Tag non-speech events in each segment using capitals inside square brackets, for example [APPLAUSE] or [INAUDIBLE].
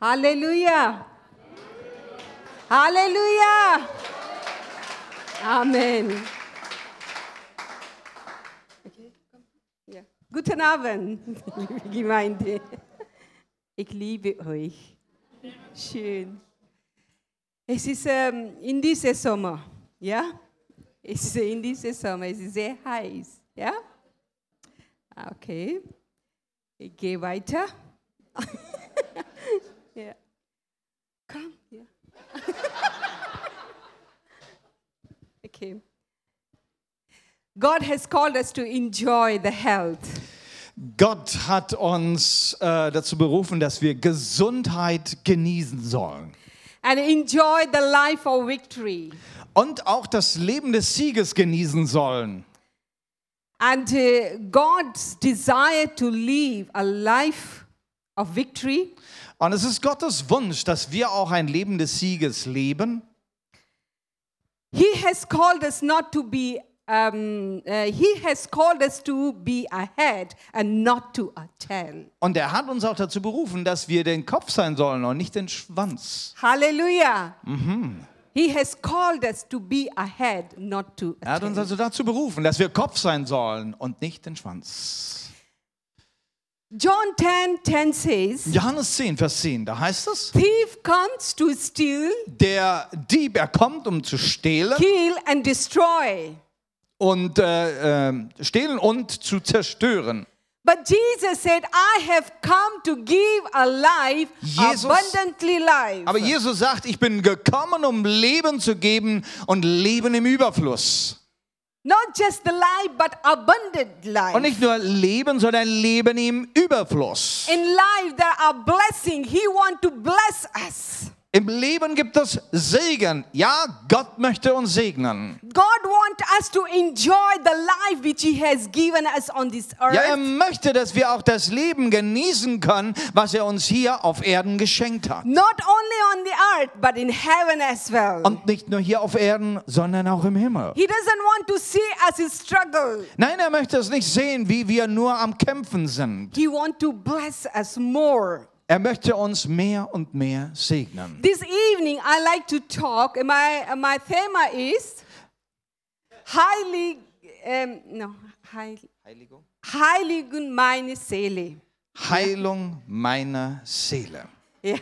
Halleluja. Halleluja. Amen. Okay. Ja. Guten Abend, liebe [LAUGHS] Gemeinde. Ich liebe euch. Schön. Es ist ähm, in diesem Sommer, ja? Es ist in diesem Sommer, es ist sehr heiß, ja? Okay. Ich gehe weiter. [LAUGHS] ja. Komm, ja. Okay. God has called us to enjoy the health. Gott hat uns äh, dazu berufen, dass wir Gesundheit genießen sollen. and enjoy the life of victory. Und auch das Leben des Sieges genießen sollen. And uh, God's desire to live a life of victory Und es ist Gottes Wunsch, dass wir auch ein Leben des Sieges leben. He has called us not to be, um, uh, He has called us to be a head and not to a tail. Und er hat uns auch dazu berufen, dass wir den Kopf sein sollen und nicht den Schwanz. Hallelujah. He has called us to be a head, not to Er a hat uns also dazu berufen, dass wir Kopf sein sollen und nicht den Schwanz. John 10 10 says, Johannes 10, Vers 10, da heißt es, Thief comes to steal, der Dieb, er kommt, um zu stehlen kill, and destroy. und äh, äh, stehlen und zu zerstören. But Jesus said, I have come to give a life, Jesus- abundantly life. Aber Jesus sagt, ich bin gekommen, um Leben zu geben und Leben im Überfluss. Not just the life, but abundant life. Und nicht nur Leben, sondern Leben im Überfluss. In life, there are blessings. He want to bless us. Im Leben gibt es Segen. Ja, Gott möchte uns segnen. God want us to enjoy the life which He has given us on this earth. Ja, er möchte, dass wir auch das Leben genießen können, was er uns hier auf Erden geschenkt hat. Not only on the earth, but in heaven as well. Und nicht nur hier auf Erden, sondern auch im Himmel. he doesn't want to see us struggle. Nein, er möchte es nicht sehen, wie wir nur am Kämpfen sind. He want to bless us more. Er möchte uns mehr und mehr segnen. This evening, I like to talk. My my theme is highly um, no high, heiligen meine Seele. Heilung meiner Seele. Yeah.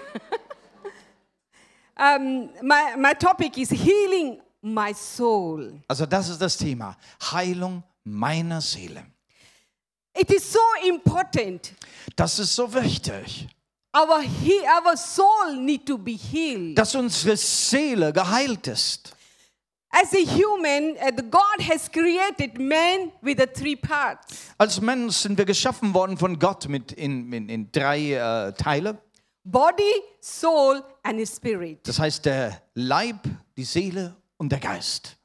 [LAUGHS] um, my my topic is healing my soul. Also das ist das Thema. Heilung meiner Seele. It is so important. Das ist so wichtig, Our he, our soul need to be healed. dass unsere Seele geheilt ist. As a human, uh, the God has created man with the three parts: Als Mensch sind wir geschaffen worden von Gott mit in, in, in drei äh, Teile. body, soul, and spirit. Das heißt der Leib, die Seele und der Geist.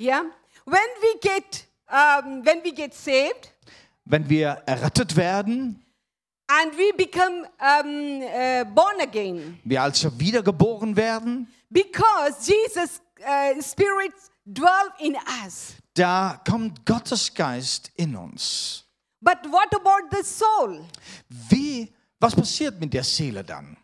Yeah. When we get um, when we get saved Wenn wir errettet werden, and we become um, uh, born again, wir also wiedergeboren werden, because Jesus' uh, Spirit dwell in us. da kommt Gottes Geist in uns. But what about the soul? Wie, was passiert mit der Seele dann?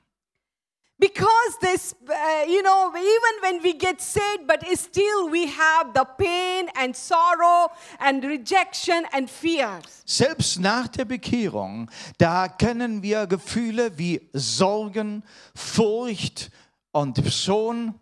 Because this, uh, you know, even when we get saved, but still we have the pain and sorrow and rejection and fears. Selbst nach der Bekehrung, da kennen wir Gefühle wie Sorgen, Furcht und Schon,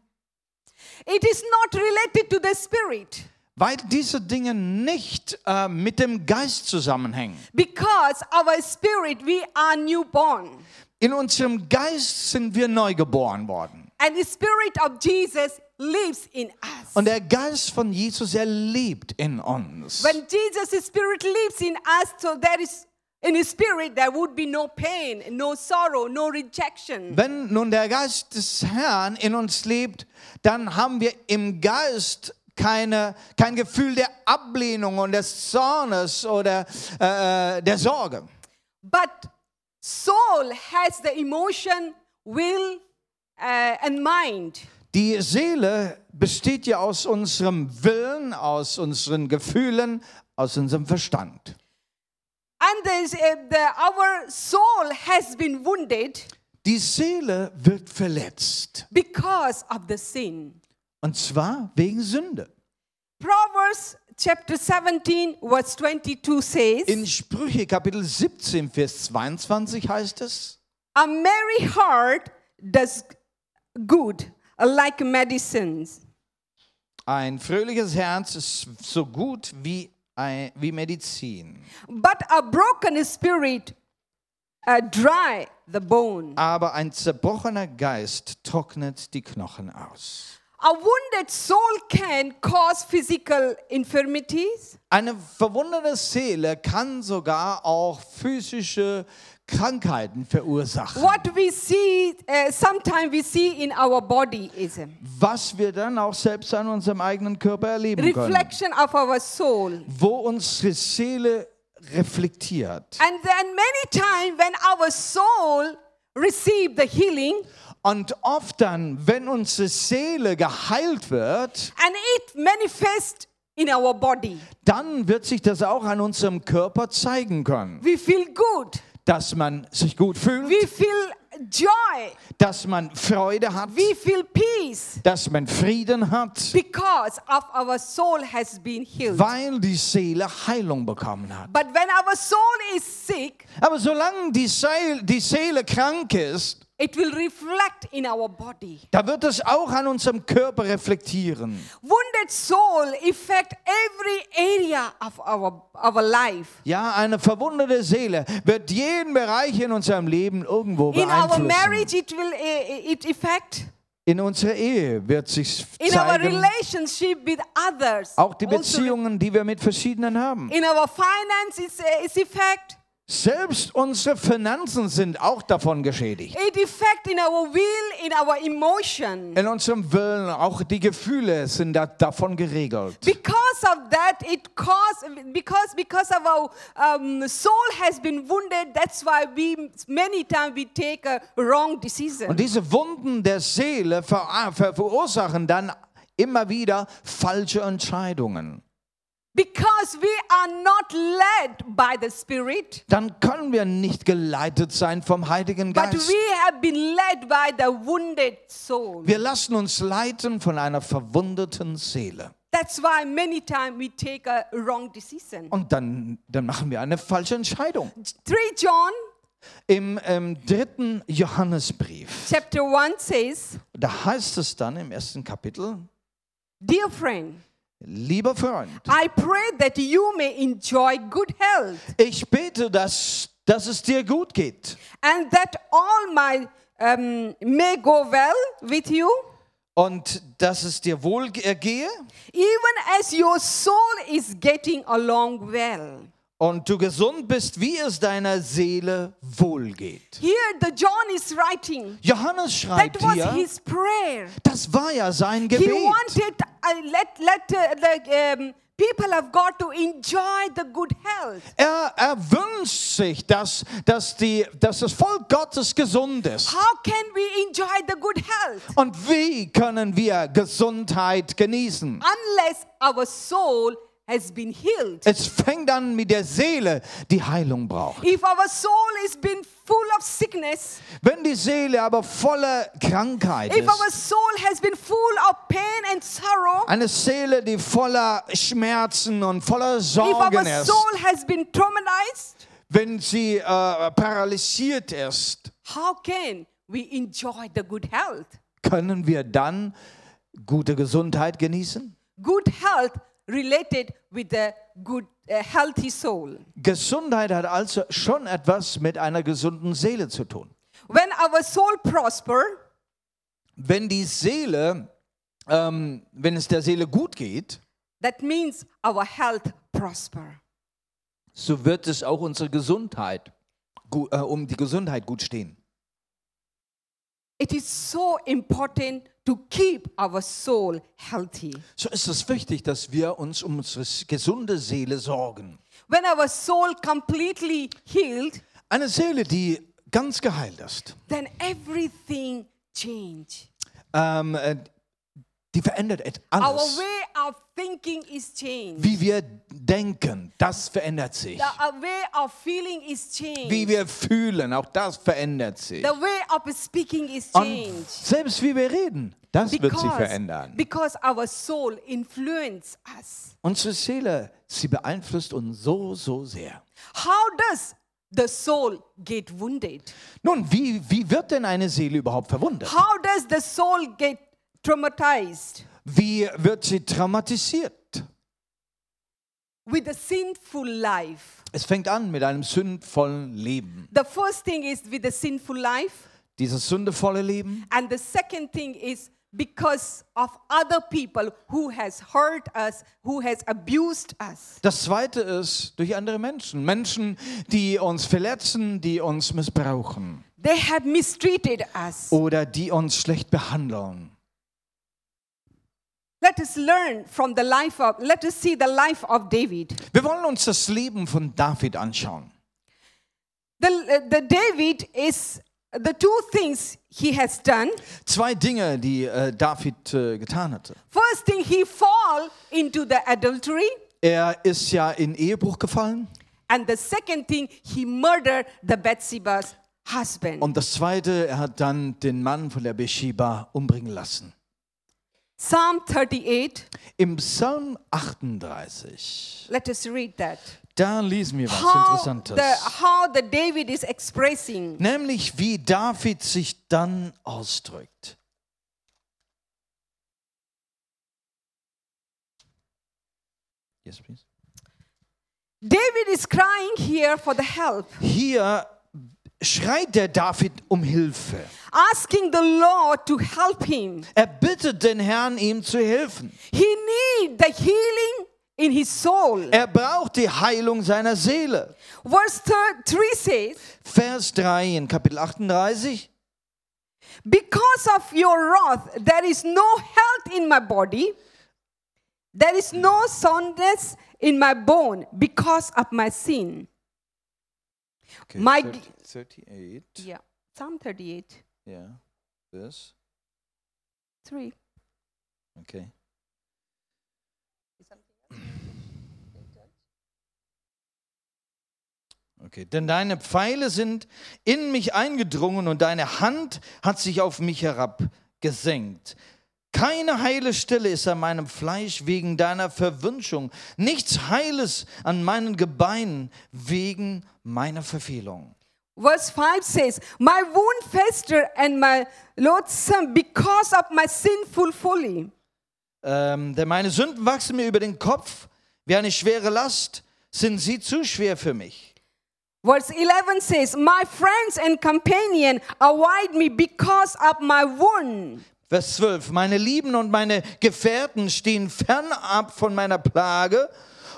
It is not related to the spirit weil diese Dinge nicht äh, mit dem Geist zusammenhängen. because our spirit, we are newborn. In unserem Geist sind wir neu geboren worden. And the spirit of Jesus lives in us. Und der Geist von Jesus, er lebt in uns. When Jesus' spirit lives in us, so there is in his spirit there would be no pain, no sorrow, no rejection. Wenn nun der Geist des Herrn in uns lebt, dann haben wir im Geist keine, kein Gefühl der Ablehnung und des Zornes oder äh, der Sorge. But soul has the emotion, will, uh, and mind. Die Seele besteht ja aus unserem Willen, aus unseren Gefühlen, aus unserem Verstand. And there's, uh, the, our soul has been wounded Die Seele wird verletzt. because of the sin. Und zwar wegen Sünde. Proverbs chapter 17, verse 22 says, In Sprüche Kapitel 17, Vers 22 heißt es, A merry heart does good, like medicines. ein fröhliches Herz ist so gut wie, ein, wie Medizin. But a broken spirit uh, dry the bone. Aber ein zerbrochener Geist trocknet die Knochen aus. A wounded soul can cause physical infirmities, Eine verwundete Seele kann sogar auch physische Krankheiten verursachen. what we see uh, sometimes we see in our body is a Was wir dann auch selbst an unserem eigenen Körper erleben können. reflection of our soul. Wo unsere Seele reflektiert. And then many times when our soul receive the healing Und oft dann, wenn unsere Seele geheilt wird, and it manifests in our body, dann wird sich das auch an unserem Körper zeigen können. we feel good, Dass man sich gut fühlt, we feel joy, dass man Freude hat, we feel peace. Dass man Frieden hat, because of our soul has been healed. weil die Seele Heilung bekommen hat. But when our soul is sick, Aber solange die Seele, die Seele krank ist, it will reflect in our body. da wird es auch an unserem Körper reflektieren. Wounded soul affect every area of our, our life. Ja, eine verwundete Seele wird jeden Bereich in unserem Leben irgendwo In our beeinflussen. marriage, it will uh, it affect. In unserer Ehe wird sich In our zeigen, relationship with others. auch die also Beziehungen, die wir mit verschiedenen haben. in our finances, uh, it's affect. Selbst unsere Finanzen sind auch davon geschädigt. It affect in our will, in our emotion. In unserem Willen, auch die Gefühle sind da, davon geregelt. Because of that, it cause because because of our um, soul has been wounded. That's why we many times we take a wrong decision. Und diese Wunden der Seele ver ver verursachen dann immer wieder falsche Entscheidungen. Because we are not led by the Spirit, Dann können wir nicht geleitet sein vom Heiligen but Geist. we have been led by the wounded soul. Wir lassen uns leiten von einer verwundeten Seele. That's why many times we take a wrong decision. Und dann, dann machen wir eine falsche Entscheidung. 3 John Im ähm, dritten Johannesbrief, chapter 1 says, da heißt es dann im ersten Kapitel, Dear friend, lieber Freund, I pray that you may enjoy good health ich bete, dass, dass es dir gut geht. and that all my um, may go well with you, und dass es dir wohl ergehe even as your soul is getting along well. Und du gesund bist, wie es deiner Seele wohlgeht. Here, the John is writing. Johannes That schreibt was hier, his prayer. das war ja sein He Gebet. wanted uh, let let uh, the um, people of God to enjoy the good health. Er, er wünscht sich, dass, dass, die, dass das Volk Gottes gesund ist. How can we enjoy the good health Und wie können wir Gesundheit genießen? unless our soul has been healed? Es fängt an mit der Seele, die Heilung braucht. If our soul is been full of sickness, Wenn die Seele aber voller Krankheit if our ist, soul has been full of pain and sorrow, eine Seele, die voller Schmerzen und voller if Sorgen our ist, soul has been traumatized, wenn sie äh, paralysiert ist, how can we enjoy the good health? können wir dann gute Gesundheit genießen? Good health related with the good, uh, healthy soul. Gesundheit hat also schon etwas mit einer gesunden Seele zu tun. When our soul prosper, Wenn die Seele, ähm, wenn es der Seele gut geht, that means our health prosper. so wird es auch unsere Gesundheit, äh, um die Gesundheit gut stehen. It is so important to keep our soul healthy. So ist es wichtig, dass wir uns um unsere gesunde Seele sorgen. When our soul completely healed, Eine Seele, die ganz geheilt ist. then everything change. Ähm, äh, die verändert alles. way of thinking is changed. Wie wir denken, das verändert sich. The way of feeling is changed. Wie wir fühlen, auch das verändert sich. the way of speaking is Und selbst wie wir reden, das wird sich verändern. because our soul influence us. Unsere Seele, sie beeinflusst uns so, so sehr. How does the soul get wounded? Nun, wie, wie wird denn eine Seele überhaupt verwundet? How does the soul get traumatized? Wie wird sie traumatisiert? With a sinful life. Es fängt an mit einem sündvollen Leben. The first thing is with a sinful life, Dieses sündevolle Leben. and the second thing is because of other people who has hurt us, who has abused us. Das zweite ist durch andere Menschen. Menschen, die uns verletzen, die uns missbrauchen They have mistreated us. oder die uns schlecht behandeln. Let us learn from the life of, let us see the life of David. Wir wollen uns das Leben von David anschauen. The, the David is the two things he has done. Zwei Dinge, die äh, David äh, getan hatte. First thing, he fall into the adultery. Er ist ja in Ehebruch gefallen. And the second thing, he murdered the Bathsheba's husband. Und das zweite, er hat dann den Mann von der Bathsheba umbringen lassen. Psalm 38, Im Psalm 38, let us read that. da lesen wir was How Interessantes. the, how the David is expressing. Nämlich wie David sich dann ausdrückt. Yes, please. David is crying here for the help, Hier schreit der David um Hilfe. Asking the Lord to help him. Er bittet den Herrn, ihm zu helfen. He need the healing in his soul. Er braucht die Heilung seiner Seele. Verse thir- 3 says, Vers 3 in Kapitel 38. Because of your wrath, there is no health in my body, there is no soundness in my bone because of my sin. Okay, My- 30 38. Yeah. Psalm 38, Ja, Vers. 3. Okay. Okay, denn deine Pfeile sind in mich eingedrungen und deine Hand hat sich auf mich herabgesenkt. Keine heile Stelle ist an meinem Fleisch wegen deiner Verwünschung, nichts Heiles an meinen Gebeinen wegen meiner Verfehlung. Verse 5 says, My wound fester and my loathsome because of my sinful folly. Ähm, denn meine Sünden wachsen mir über den Kopf wie eine schwere Last, sind sie zu schwer für mich. Verse 11 says, My friends and companion avoid me because of my wound. Vers 12. Meine Lieben und meine Gefährten stehen fernab von meiner Plage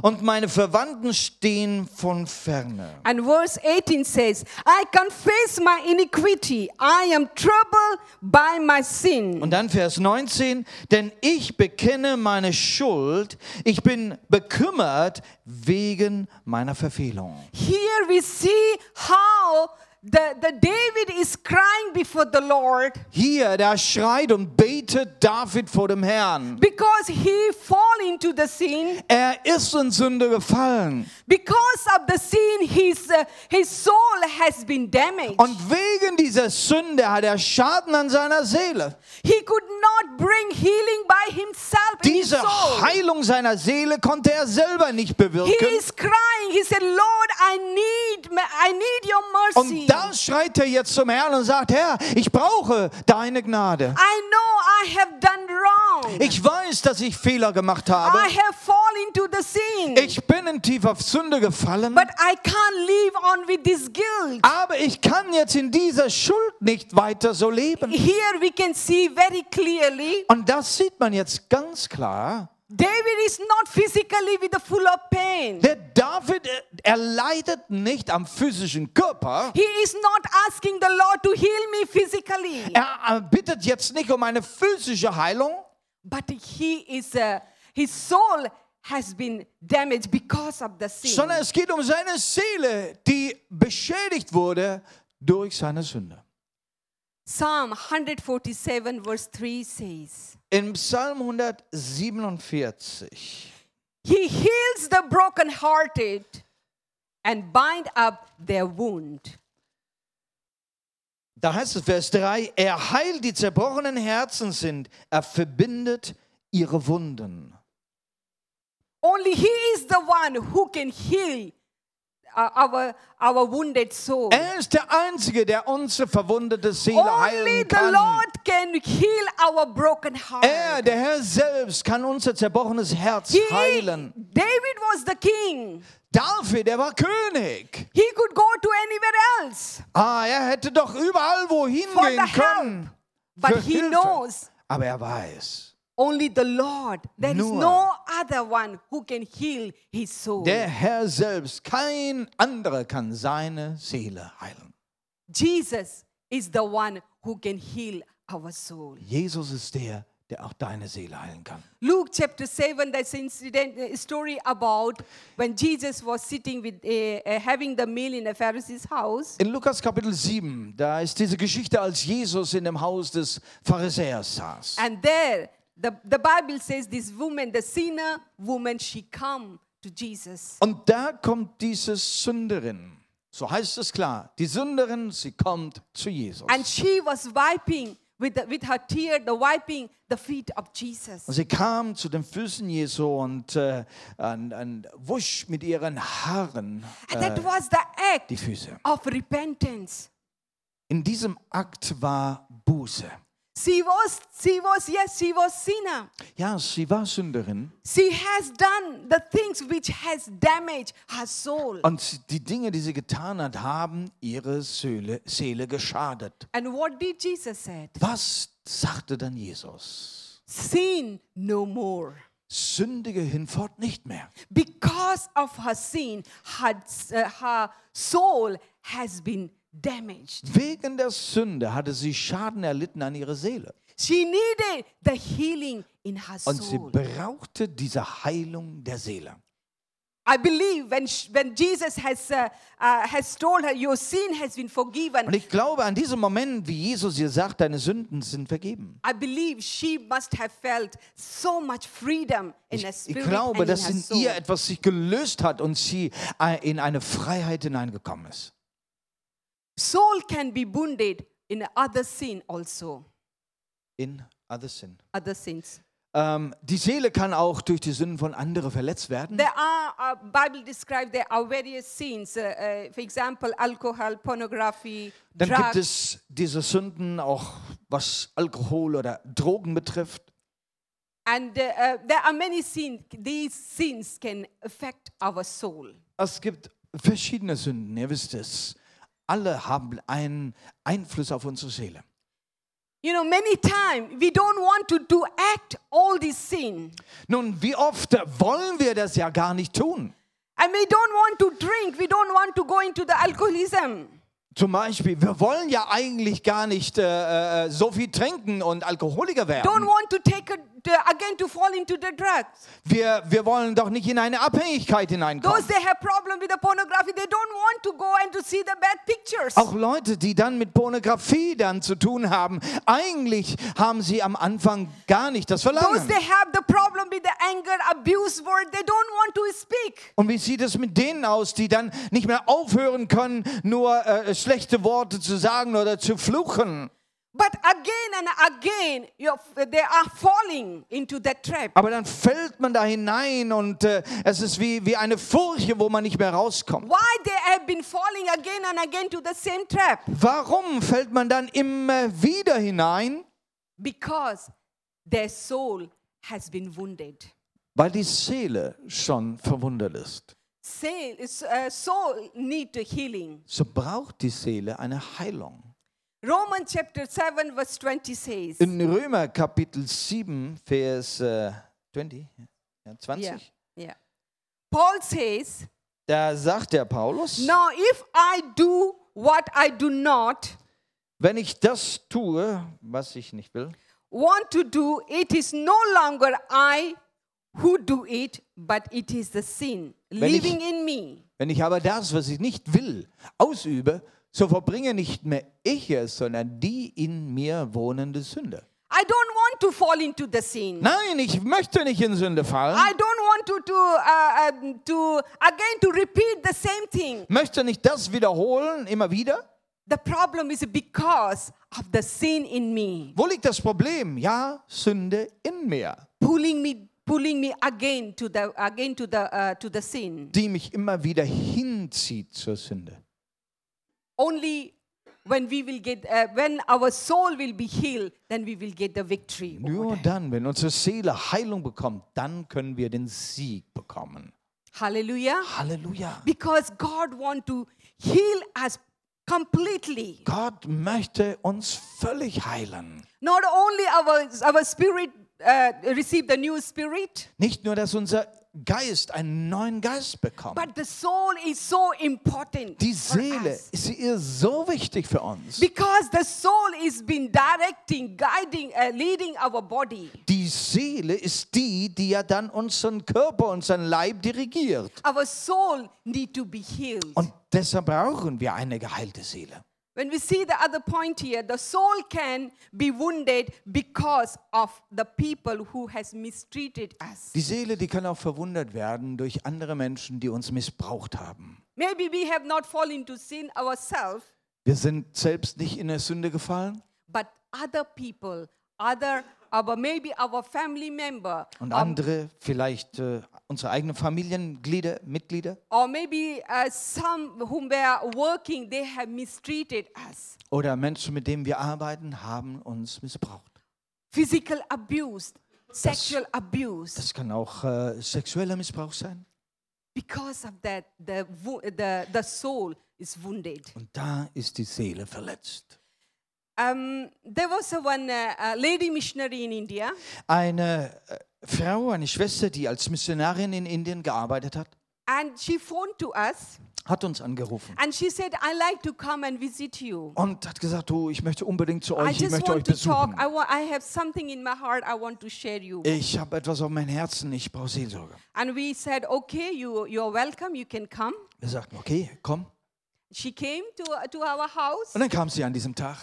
und meine Verwandten stehen von ferne. And verse 18 says, I confess my iniquity. I am troubled by my sin. Und dann Vers 19. Denn ich bekenne meine Schuld. Ich bin bekümmert wegen meiner Verfehlung. Here we see how the, the David is crying before the Lord Hier, da schreit und betet David vor dem Herrn. because he fall into the sin. Er ist in Sünde gefallen. Because of the sin, his, uh, his soul has been damaged. Und wegen dieser Sünde hat er Schaden an seiner Seele. He could not bring healing by himself in his Diese soul. Heilung seiner Seele konnte er selber nicht He bewirken. is crying. He said, Lord, I need, I need your mercy. Und da schreit er jetzt zum Herrn und sagt, Herr, ich brauche deine Gnade. I know I have done wrong. Ich weiß, dass ich Fehler gemacht habe. I have fallen into the sin. Ich in tiefer Sünde gefallen. but I can't live on with this guilt. Aber ich kann jetzt in dieser Schuld nicht weiter so leben. Here we can see very clearly Und das sieht man jetzt ganz klar. David is not physically with the full of pain. Der David, er- er leidet nicht am physischen Körper. He is not asking the Lord to heal me physically, Er äh, bittet jetzt nicht um eine physische Heilung, but he is uh, his soul has been damaged because of the sin. sondern es geht um seine Seele, die beschädigt wurde durch seine Sünde. Psalm 147, verse 3 says, In Psalm 147, He heals the brokenhearted and bind up their wound. da heißt es Vers 3, er heilt die zerbrochenen Herzen sind, er verbindet ihre Wunden. Only He is the one who can heal uh, our, our wounded soul. Er ist der Einzige, der unsere verwundete Seele Only heilen the kann. Lord can heal our broken heart. Er, der Herr selbst, kann unser zerbrochenes Herz He- heilen. David was the king. David, der war König. He could go to anywhere else. Ah, er hätte doch überall wohin For gehen the können. But Für he Hilfe. knows Aber er weiß, only the Lord. There is Nur. no other one who can heal his soul. der Herr selbst, kein anderer kann seine Seele heilen. Jesus is the one who can heal our soul. Jesus ist der, der auch deine Seele heilen kann. Luke chapter 7, that's incident a story about when Jesus was sitting with uh, having the meal in a Pharisee's house. In Lukas Kapitel 7, da ist diese Geschichte, als Jesus in dem Haus des Pharisäers saß. And there, the, the Bible says this woman, the sinner woman, she come to Jesus. Und da kommt diese Sünderin. So heißt es klar. Die Sünderin, sie kommt zu Jesus. And she was wiping with, the, with her tear, the wiping the feet of Jesus. Und sie kam zu den Füßen Jesu und, äh, und, und wusch mit ihren Haaren And that äh, was the act die Füße. of repentance. In diesem Akt war Buße. She was, she was, yes, she was sinner. Ja, sie war Sünderin She has done the things which has damaged her soul. und sie- die Dinge, die sie getan hat, haben ihre Seele, Seele geschadet. And what did Jesus say? Was sagte dann Jesus? Sin no more. Sündige hinfort nicht mehr. Because of her sin, her, uh, her soul has been damaged. Wegen der Sünde hatte sie Schaden erlitten an ihrer Seele. She needed the healing in her Und sie soul. brauchte diese Heilung der Seele. I believe when, when Jesus has, uh, uh, has told her, Your sin has been forgiven, Und ich glaube, an diesem Moment, wie Jesus ihr sagt, deine Sünden sind vergeben. I believe she must have felt so much freedom in Ich, her ich spirit glaube, and in dass in soul. ihr etwas sich gelöst hat und sie äh, in eine Freiheit hineingekommen ist. Soul can be wounded in other sin also, In other sin. other sins. Ähm, die Seele kann auch durch die Sünden von anderen verletzt werden. There are, uh, Bible describes there are various sins. Uh, uh, for example, alcohol, pornography, Dann gibt drugs. es diese Sünden auch, was Alkohol oder Drogen betrifft. And uh, uh, there are many sins. These sins can affect our soul. Es gibt verschiedene Sünden, ihr wisst es. Alle haben einen Einfluss auf unsere Seele. You know, many times we don't want to, to act all these sin. Nun, wie oft wollen wir das ja gar nicht tun? And we don't want to drink. We don't want to go into the alcoholism. Zum Beispiel, wir wollen ja eigentlich gar nicht äh, äh, so viel trinken und Alkoholiker Don't werden. want to take a, again to fall into the drugs. Wir, wir wollen doch nicht in eine Abhängigkeit Those hineinkommen. they have problem with the pornography, they don't want to go and to see the bad pictures. Auch Leute, die dann mit Pornografie dann zu tun haben, eigentlich haben sie am Anfang gar nicht das Those Verlangen. they have the problem with the anger, abuse word, they don't want to speak. Und wie sieht es mit denen aus, die dann nicht mehr aufhören können, nur äh, schlechte Worte zu sagen oder zu fluchen? But again and again, they are falling into that trap. Aber dann fällt man da hinein und äh, es ist wie, wie eine Furche, wo man nicht mehr rauskommt. Why they have been falling again and again to the same trap? Warum fällt man dann immer wieder hinein? Because their soul has been wounded. Weil die Seele schon verwundet ist. Is- uh, soul need healing. So braucht die Seele eine Heilung. Romans chapter 7 verse 20 says, In Römer Kapitel 7, Vers äh, 20, ja, 20, yeah, yeah. Paul says, da sagt der Paulus, Now if I do what I do not wenn ich das tue, was ich nicht will, want to do, it is no longer I who do it, but it is the sin Wenn ich- living in me. wenn ich aber das, was ich nicht will, ausübe, so verbringe nicht mehr ich es, sondern die in mir wohnende Sünde. I don't want to fall into the sin. Nein, ich möchte nicht in Sünde fallen. I don't want to to uh, to again to repeat the same thing. Möchte nicht das wiederholen, immer wieder. The problem is because of the sin in me, Wo liegt das Problem? Ja, Sünde in mir, pulling me pulling me again to the again to the uh, to the sin. die mich immer wieder hinzieht zur Sünde. Only when we will get uh, when our soul will be healed, then we will get the victory. over Nur dann, wenn unsere Seele Heilung bekommt, dann können wir den Sieg bekommen. Hallelujah. Halleluja. Because God want to heal us completely. Gott möchte uns völlig heilen. Not only our our spirit uh, receive the new spirit, Nicht nur, dass unser Geist einen neuen Geist bekommt. but the soul is so important. Die Seele, ist so wichtig für uns. Because the soul is been directing, guiding, uh, leading our body. Die Seele ist die, die ja dann unseren Körper, unseren Leib dirigiert. Our soul need to be healed. Und deshalb brauchen wir eine geheilte Seele. When we see the other point here, the soul can be wounded because of the people who has mistreated us. Die Seele, die kann auch verwundert werden durch andere Menschen, die uns missbraucht haben. Maybe we have not fallen into sin ourselves, Wir sind selbst nicht in der Sünde gefallen but other people, other, our maybe our family member, und andere, vielleicht äh, unsere eigenen Familienglieder, Mitglieder or maybe uh, some whom were working, they have mistreated us. oder Menschen, mit denen wir arbeiten, haben uns missbraucht. Physical abuse, sexual abuse. Das kann auch äh, sexueller Missbrauch sein. Because of that, the, the, the soul is wounded. Und da ist die Seele verletzt. Um, there was one uh, lady missionary in India, Eine äh, Frau, eine Schwester, die als Missionarin in Indien gearbeitet hat, and she phoned to us hat uns angerufen and she said, I like to come and visit you. und hat gesagt, du, ich möchte unbedingt zu I euch, ich möchte euch want to talk. besuchen. I, wa- I have something in my heart I want to share you. Ich habe etwas auf mein Herzen, ich brauche Seelsorge. And we said, okay, you, you're welcome, you can come. Wir sagten, okay, komm. She came to, to our house Und dann kam sie an diesem Tag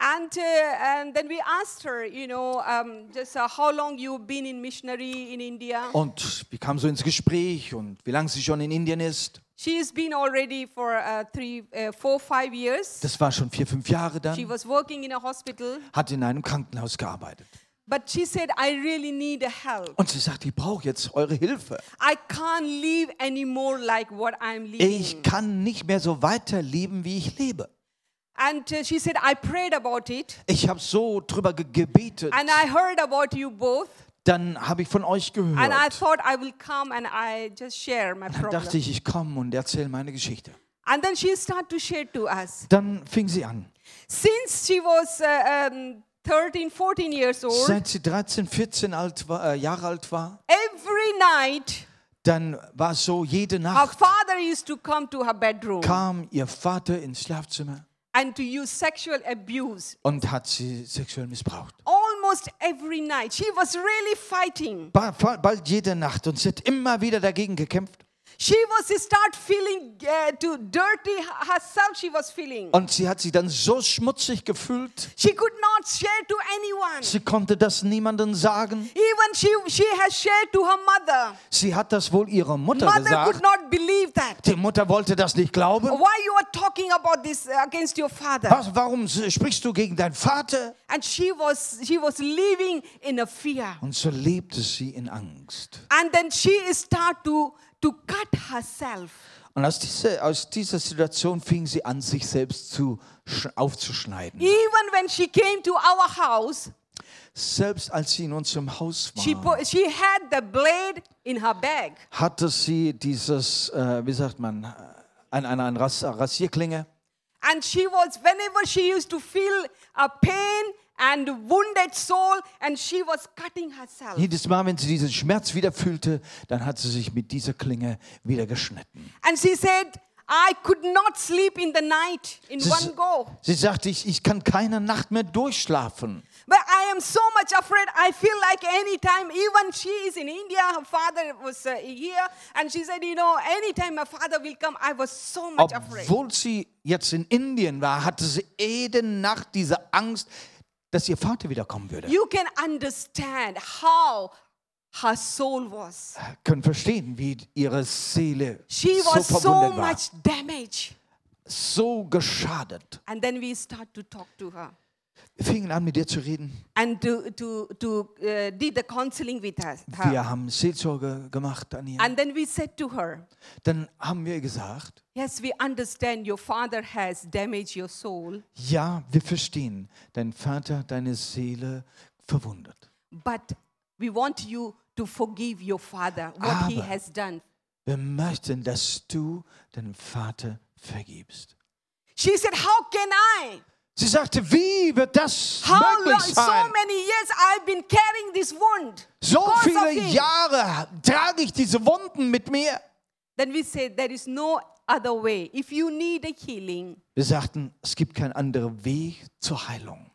and, uh, and then we asked her, you know, um, just uh, how long you've been in missionary in India. und wir kamen so ins Gespräch und wie lange sie schon in Indien ist. She's been already for uh, three, uh, four, five years. Das war schon vier, fünf Jahre She dann. was working in a hospital, Hat in einem Krankenhaus gearbeitet. but she said, I really need help. Und sie sagt, ich brauche jetzt eure Hilfe. I can't live anymore like what I'm living. Ich kann nicht mehr so weiterleben, wie ich lebe. And uh, she said, I prayed about it, Ich habe so drüber ge gebetet. and I heard about you both, Dann habe ich von euch and I gehört. thought I will come and I just share my Dann problem. dachte ich, ich komme und erzähle meine Geschichte. And then she started to share to us. Dann fing sie an. Since she was uh, um, 13, 14 years old, Seit sie 13, 14 alt war, äh, Jahre alt war, every night dann war es so, jede her Nacht father used to come to her bedroom kam ihr Vater ins Schlafzimmer and to use sexual abuse. und hat sie sexuell missbraucht. Almost every night. She was really fighting. Bald jede Nacht und sie hat immer wieder dagegen gekämpft. She was start feeling uh, too dirty herself. She was feeling. Und sie hat sich dann so schmutzig gefühlt, She could not share to anyone. sie konnte das niemandem sagen. Even she she has shared to her mother. Sie hat das wohl ihrer Mutter Mother could gesagt. not believe that. Die Mutter wollte das nicht glauben. Why you are talking about this uh, against your father? Was, warum sprichst du gegen deinen Vater? And she was she was living in a fear. Und so lebte sie in Angst. And then she start to to cut herself. Und aus dieser, aus dieser Situation fing sie an, sich selbst zu, sch- aufzuschneiden. Even when she came to our house, Selbst als sie in unserem Haus she war, put, she had the blade in her bag. hatte sie dieses, äh, wie sagt man, ein, ein, ein Ras Rasierklinge. And she was, whenever she used to feel a pain and wounded soul, and she was cutting herself. Jedes Mal, wenn sie diesen Schmerz wieder fühlte, dann hat sie sich mit dieser Klinge wieder geschnitten. And she said, I could not sleep in the night in Sie, one go. sie sagte, ich, ich kann keine Nacht mehr durchschlafen. But I am so much afraid. I feel like anytime, even she is in India, her father was uh, here, and she said, You know, anytime my father will come, I was so much afraid. Obwohl sie jetzt in Indien war, hatte sie jede Nacht diese Angst, dass ihr Vater wiederkommen würde. You can understand how her soul was. Können verstehen, wie ihre Seele She so was so war, much damaged. so geschadet. And then we start to talk to her fingen an, mit ihr zu reden. and to, to, to uh, did the counseling with her. her. Wir haben Seelsorge gemacht an ihr. And then we said to her, Dann haben wir gesagt, Yes, we understand your father has damaged your soul, ja, wir verstehen, dein Vater hat deine Seele verwundet. but we want you to forgive your father what he Aber- has done. Wir möchten, dass du deinem Vater vergibst. She said, How can I? Sie sagte, wie wird das How möglich So sein? many years I've been carrying this wound. So viele him." Jahre trage ich diese Wunden mit mir. Then we said, There is no other way. If you need a healing, Wir sagten, es gibt keinen anderen Weg zur Heilung,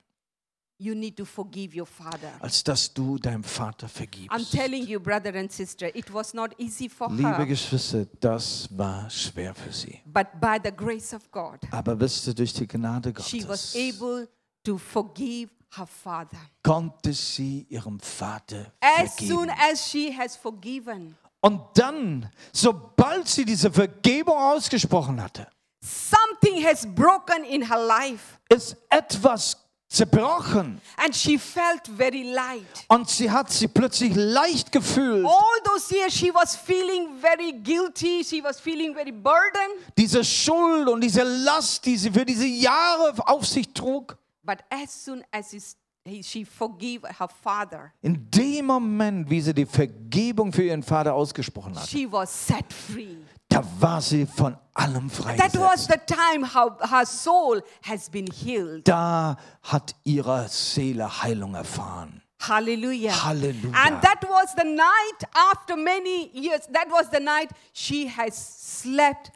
you need to forgive your father. als dass du deinem Vater I'm vergibst. telling you, brother and sister, it was not easy for Liebe her, Geschwister, das war schwer für sie. but by the grace of God, Aber wisst ihr, durch die Gnade she was Gottes able to forgive her father. konnte sie ihrem Vater As soon vergeben. as she has forgiven, Und dann, sobald sie diese Vergebung ausgesprochen hatte, something has broken in her life, ist etwas zerbrochen. and she felt very light. Und sie hat sich plötzlich leicht gefühlt. All those years, she was feeling very guilty, she was feeling very burdened. Diese Schuld und diese Last, die sie für diese Jahre auf sich trug. But as soon as is- he- she forgave her father, In dem Moment, wie sie die Vergebung für ihren Vater ausgesprochen hat, she was set free. da war sie von allem That was the time how her soul has been healed. Da hat ihre Seele Heilung erfahren. Hallelujah. Halleluja. And that was the night after many years, that was the night she has slept.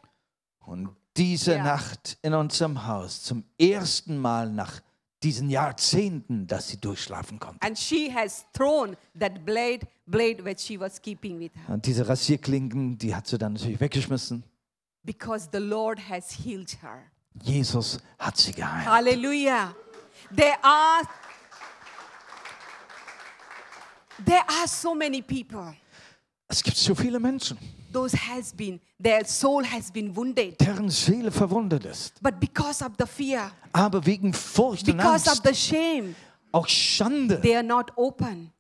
Und diese Ja. Nacht in unserem Haus, zum ersten Mal nach diesen Jahrzehnten, dass sie durchschlafen konnte. And she has thrown that blade, blade which she was keeping with her. Und diese Rasierklinken, die hat sie dann natürlich weggeschmissen. Because the Lord has healed her. Jesus hat sie geheilt. Hallelujah. There are there are so many people. Es gibt so viele Menschen, Those has been their soul has been wounded. deren Seele verwundet ist. But because of the fear, Aber wegen Furcht und because of Angst, the shame, auch Schande, they are not open.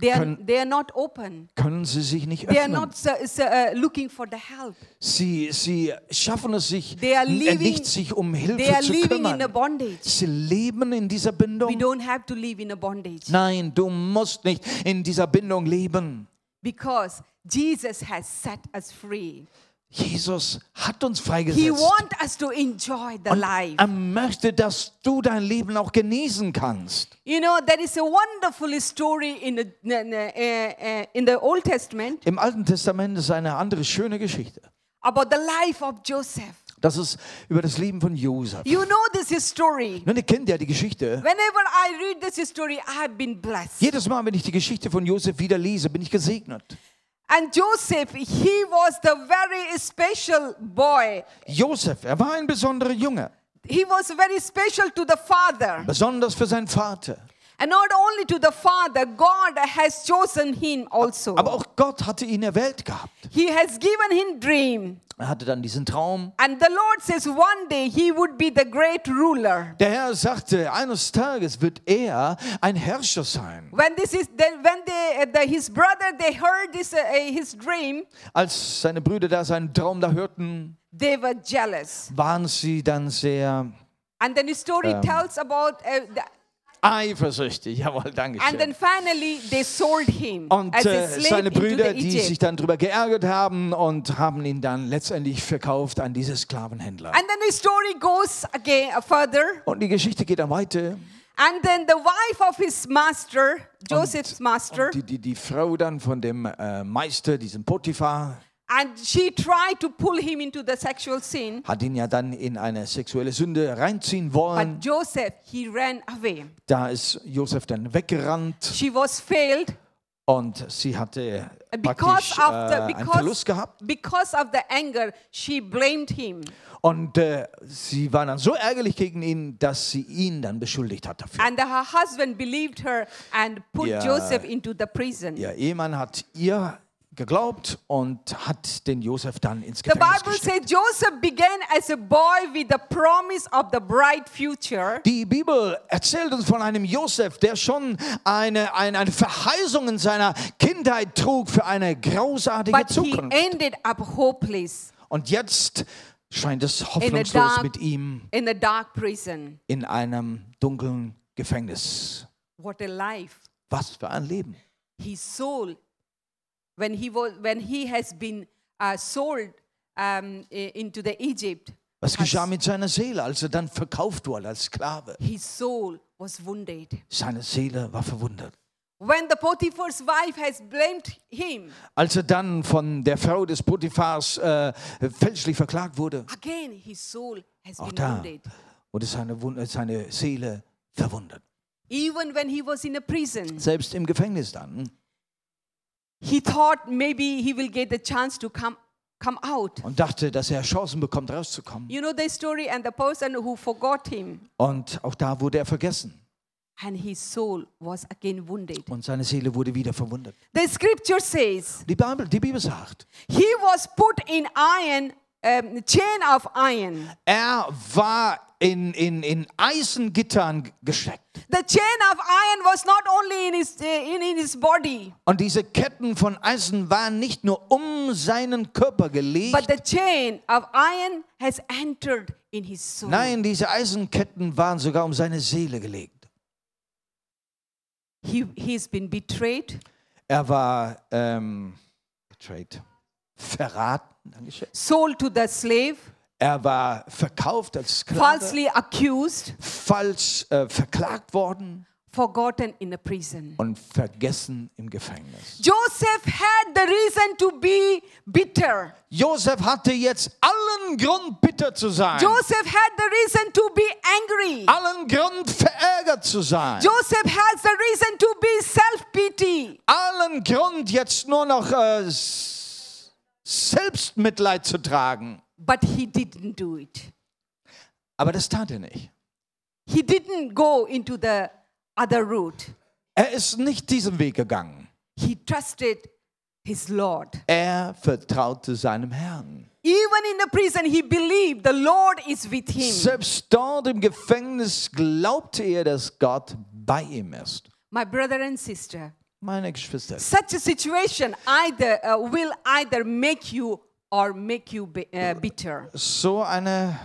They are, Können- they are not open. können sie sich nicht They are öffnen. not uh, so- uh, looking for the help. Sie, sie schaffen es sich They are n- living- nicht, sich um They Hilfe are zu living in a kümmern. bondage. Sie leben in dieser We Bindung. don't have to live in a bondage Nein, du musst nicht in dieser Bindung leben. Because Jesus has set us free. Jesus hat uns He freigesetzt. wants us to enjoy the Und life. er möchte, dass du dein Leben auch genießen kannst. You know, there is a wonderful story in the, in the, in the Old Testament Im Alten Testament ist eine andere schöne Geschichte. about the life of Joseph. Das ist über das Leben von Josef. You know this story. Nun, ihr kennt ja die Geschichte. Whenever I read this story, I have been blessed. Jedes Mal, wenn ich die Geschichte von Josef wieder lese, bin ich gesegnet. And Joseph, he was the very special boy. Josef, er war ein besonderer Junge, He was very special to the father. besonders für seinen Vater. And not only to the father, God has chosen him also. Aber auch Gott hatte ihn erwählt gehabt. He has given him dream. Er hatte dann diesen Traum. And the Lord says one day he would be the great ruler. Der Herr sagte, eines Tages wird er ein Herrscher sein. When this is then when they, uh, the, his brother they heard this uh, uh, his dream, Als seine Brüder da seinen Traum da hörten, they were jealous. waren sie dann sehr And then the story tells about uh, the, eifersüchtig. Jawohl, danke and then schön. finally they sold him Und as a äh, slave seine into Brüder, the die sich dann darüber geärgert haben und haben ihn dann letztendlich verkauft an diese Sklavenhändler. And then the story goes again uh, further. Und die Geschichte geht dann weiter. And then the wife of his master, Joseph's master, Die, die, die Frau dann von dem äh, Meister, diesem Potiphar, and she tried to pull him into the sexual sin. hat ihn ja dann in eine sexuelle Sünde reinziehen wollen. But Joseph, he ran away. Da ist Josef dann weggerannt She was failed und sie hatte because praktisch of äh, the einen Verlust because, gehabt. because of the anger. She blamed him. Und äh, sie war dann so ärgerlich gegen ihn, dass sie ihn dann beschuldigt hat dafür. And her husband believed her and put Ja. Joseph into the prison. Ihr Ehemann hat ihr geglaubt und hat den Josef dann ins The Gefängnis Bible gesteckt. says Joseph began as a boy with the promise of the bright future. Die Bibel erzählt uns von einem Josef, der schon eine, eine, eine Verheißung in seiner Kindheit trug für eine großartige But he Zukunft. ended up hopeless Und jetzt scheint es hoffnungslos dark, mit ihm in a dark prison. in einem dunklen Gefängnis. What a life. Was für ein Leben. His soul, when he, was, when he has been uh, sold um, into the Egypt, Was geschah mit seiner Seele, als er dann verkauft wurde als Sklave? his soul was wounded. Seine Seele war verwundet. When the Potiphar's wife has blamed him, Als er dann von der Frau des Potiphars äh, fälschlich verklagt wurde, again his soul has auch been da wounded. wurde seine, Wund- seine Seele verwundet. Even when he was in a prison, Selbst im Gefängnis dann. He thought maybe he will get the chance to come, come out. Und dachte, dass er Chancen bekommt, rauszukommen. You know the story, and the person who forgot him, Und auch da wurde er vergessen. and his soul was again wounded. Und seine Seele wurde wieder verwundet. The scripture says Die Bibel, die Bibel sagt, he was put in iron, um, chain of iron. er war in, in, in Eisengittern gesteckt. The chain of iron was not only in his, uh, in, in his body, Und diese Ketten von Eisen waren nicht nur um seinen Körper but gelegt, the chain of iron has entered in his soul. nein, diese Eisenketten waren sogar um seine Seele gelegt. He, he's been betrayed, Er war ähm, betrayed, verraten, Dankeschön. sold to the slave, er war verkauft als Sklave, falsely accused, falsch äh, verklagt worden forgotten in a prison. und vergessen im Gefängnis. Joseph had the reason to be bitter. Josef hatte jetzt allen Grund, bitter zu sein. Joseph had the reason to be angry. allen Grund, verärgert zu sein. Joseph has the reason to be self pity. allen Grund, jetzt nur noch äh, Selbstmitleid zu tragen. But he didn't do it. Aber das tat er nicht. He didn't go into the other route. Er ist nicht diesen Weg gegangen. He trusted his Lord. Er vertraute seinem Herrn. Even in the prison, he believed the Lord is with him. Selbst dort im Gefängnis glaubte er, dass Gott bei ihm ist. My brother and sister, Meine Geschwister, such a situation either uh, will either make you or make you bi- uh, bitter. so eine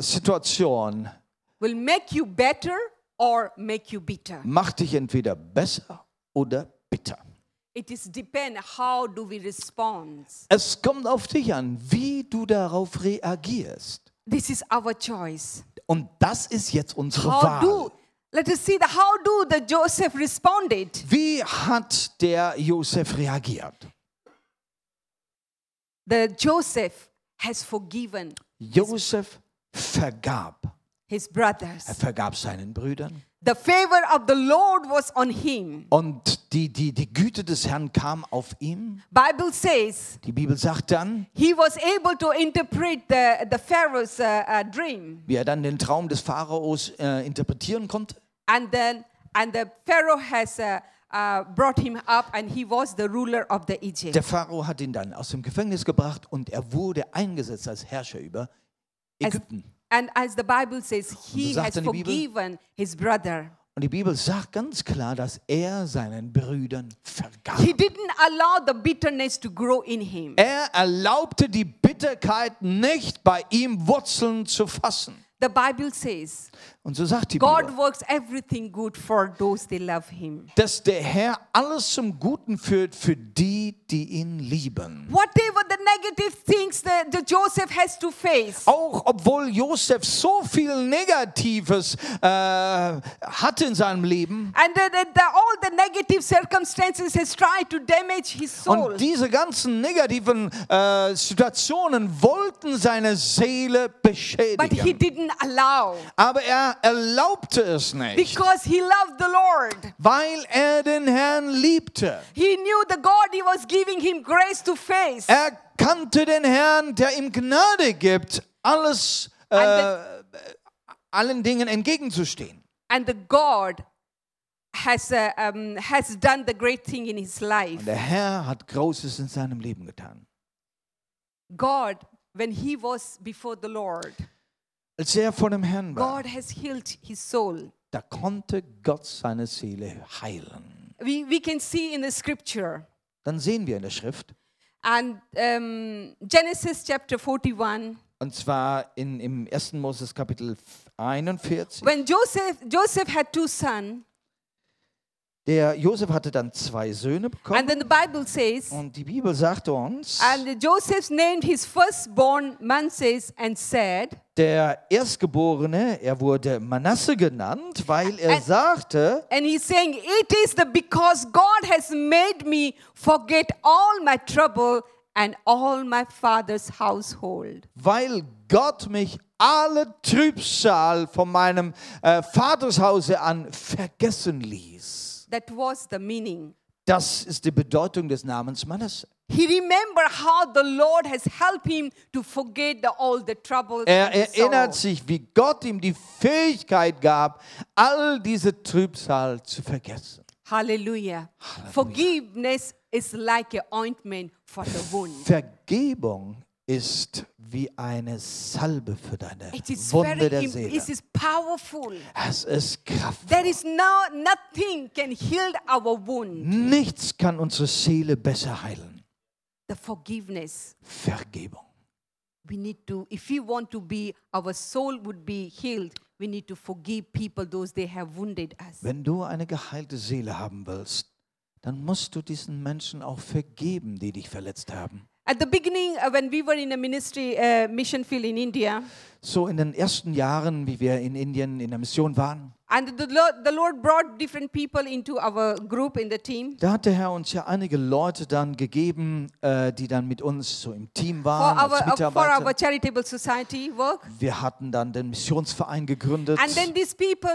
Situation Will make you better or make you bitter. macht dich entweder besser oder bitter. It is depend how do we respond. Es kommt auf dich an, wie du darauf reagierst. This is our choice. Und das ist jetzt unsere How Wahl. do let us see the how do the Joseph responded. Wie hat der Josef reagiert? The Joseph has forgiven Josef vergab. his Er brothers. vergab seinen Brüdern. The favor of the Lord was on him. Und die, die, die Güte des Herrn kam auf ihm. Bible says Die Bibel sagt dann, he was able to interpret the, the Pharaoh's uh, uh, dream. wie er dann den Traum des Pharaos äh, interpretieren konnte. And then and the Pharaoh has uh, uh, brought him up and he was the ruler of the Egypt. Der Pharao hat ihn dann aus dem Gefängnis gebracht und er wurde eingesetzt als Herrscher über As- Ägypten. and as the Bible says, he sagt has Bibel- forgiven his brother. Und die Bibel sagt ganz klar, dass er seinen Brüdern vergab. He didn't allow the bitterness to grow in him. Er erlaubte die Bitterkeit nicht bei ihm Wurzeln zu fassen. The Bible says, Und so sagt die God Bibel, works everything good for those they love him. dass der Herr alles zum Guten führt für die, die ihn lieben. Whatever the negative things that the Joseph has to face. Auch obwohl Josef so viel Negatives äh, hatte in seinem Leben. And the, the, the, all the negative circumstances has tried to damage his soul. Und diese ganzen negativen äh, Situationen wollten seine Seele But he beschädigen. didn't allow Aber er erlaubte es nicht, because he loved the Lord. weil er den Herrn liebte. He knew the God he was giving him grace to face. Er kannte den Herrn, der ihm Gnade gibt, alles, äh, allen Dingen entgegenzustehen. And the God has, uh, um, has done the great thing in his life. Und der Herr hat Großes in seinem Leben getan. God, when he was before the Lord, Als er vor dem Herrn war, God has healed his soul. da konnte Gott seine Seele heilen. We, we can see in the scripture. Dann sehen wir in der Schrift, And um, Genesis chapter 41, und zwar in, im 1. Moses Kapitel 41, when Joseph, Joseph had two sons, der Josef hatte dann zwei Söhne and bekommen. then the Bible says, Und die Bibel sagte uns, and Joseph named his firstborn Manses and said, der Erstgeborene, er wurde Manasse genannt, weil er And- sagte, And he's saying, It is the because God has made me forget all my trouble and all my father's household. weil Gott mich alle Trübsal von meinem äh, Vatershause an vergessen ließ. That was the meaning. Das ist die Bedeutung des Namens Manasse. He remembered how the Lord has helped him to forget the, all the troubles. Er erinnert sich, wie Gott ihm die Fähigkeit gab, all diese Trübsal zu vergessen. Hallelujah. Forgiveness is like an ointment for the wound. Vergebung ist wie eine Salbe für deine Wunde der Seele. it is powerful. Es ist kraftvoll. There is no nothing can heal our wound. Nichts kann unsere Seele besser heilen. The forgiveness. Vergebung. we need to if we want to be our soul would be healed we need to forgive people those they have wounded us Wenn du eine geheilte Seele haben willst, dann musst du diesen Menschen auch vergeben, die dich verletzt haben. At the beginning uh, when we were in a ministry uh, mission field in india So in den ersten Jahren, wie wir in Indien in der Mission waren, and the lord, the lord brought different people into our group in the team da hat der Herr uns ja einige Leute dann gegeben, äh, die dann mit uns so im Team for waren, our, als uh, for our Mitarbeiter. charitable society work Wir hatten dann den Missionsverein gegründet. and then these people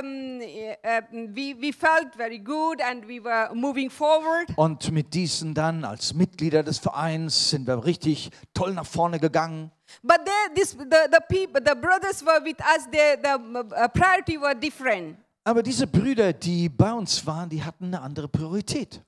um, uh, we, we felt very good and we were moving forward Und mit diesen dann als Mitglieder des Vereins sind wir richtig toll nach vorne gegangen. But there, this, the, the people, the brothers were with us. Their the uh, priority were different, Aber diese Brüder, die bei uns waren, die hatten eine andere Priorität.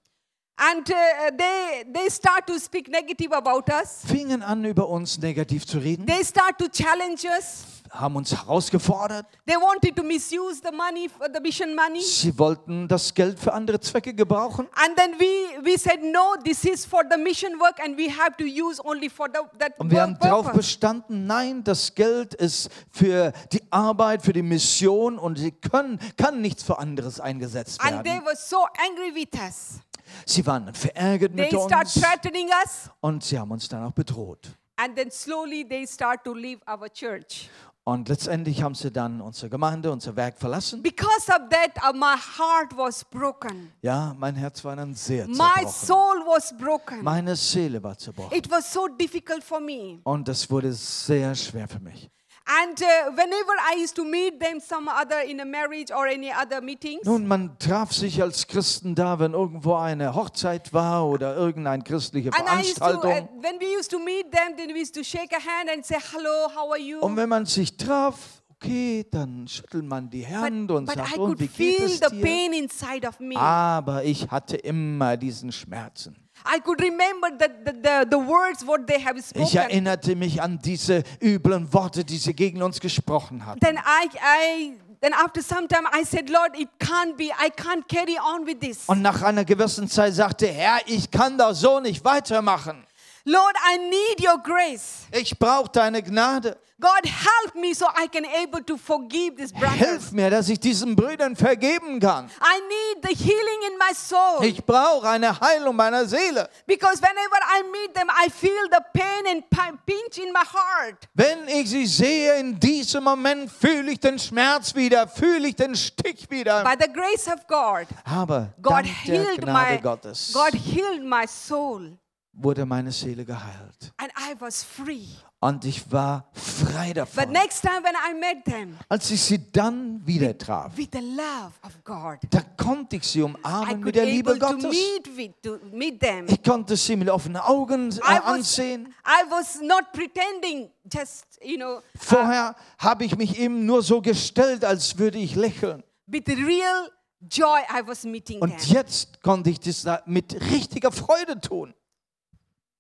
and uh, they they start to speak negative about us. Fingen an, über uns negativ zu reden, They start to challenge us. Haben uns herausgefordert. They wanted to misuse the money, for the mission money. Sie wollten das Geld für andere Zwecke gebrauchen. And then we, we said, no, this is for the mission work, and we have to use only for the, that Und wir haben work darauf bestanden, nein, das Geld ist für die Arbeit, für die Mission und sie können, kann nichts für anderes eingesetzt And they werden. were so angry with us. Sie waren verärgert They mit uns threatening us, und sie haben uns dann auch bedroht. and then slowly they start to leave our church. Und letztendlich haben sie dann unsere Gemeinde, unser Werk verlassen. Because of that, uh, my heart was broken. Ja, mein Herz war dann sehr My zerbrochen. soul was broken. Meine Seele war zerbrochen. It was so difficult for me. Und das wurde sehr schwer für mich. And uh, whenever I used to meet them, some other in a marriage or any other meetings, Nun, man traf sich als Christen da, wenn irgendwo eine Hochzeit war oder irgendeine christliche and I used to, uh, Veranstaltung. when we used to meet them, then we used to shake a hand and say, "Hello, how are you?" Und wenn man sich traf, okay, dann schüttelt man die Hand but und but sagt, und wie geht feel es the dir? pain inside of me. Aber ich hatte immer diesen Schmerzen. I could remember the, the, the, the words what they have Ich erinnerte mich an diese üblen Worte, die sie gegen uns gesprochen hatten. Then I, I, then after some time, I said, "Lord, it can't be. I can't carry on with this." Und nach einer gewissen Zeit sagte, Herr, ich kann da so nicht weitermachen. Lord, I need your grace. Ich brauche deine Gnade. God help me so I can able to forgive this brother. Hilf mir, dass ich diesen Brüdern vergeben kann. I need the healing in my soul. Ich brauche eine Heilung meiner Seele. Because whenever I meet them, I feel the pain and pi- pinch in my heart. Wenn ich sie sehe, in diesem Moment fühle ich den Schmerz wieder, fühle ich den Stich wieder. By the grace of God, Aber God healed Gnade my Gottes God healed my soul, wurde meine Seele geheilt. and I was free. Und ich war frei But davon. next time when I met them, Als ich sie dann wieder traf, with the love of God, da konnte ich sie I umarmen mit der Liebe Gottes. with. Ich konnte sie mit offenen Augen äh, ansehen. Was not pretending, just you know, Vorher habe ich mich eben nur so gestellt, als würde ich lächeln. with real joy. I was meeting Und them. jetzt konnte ich das da mit richtiger Freude tun.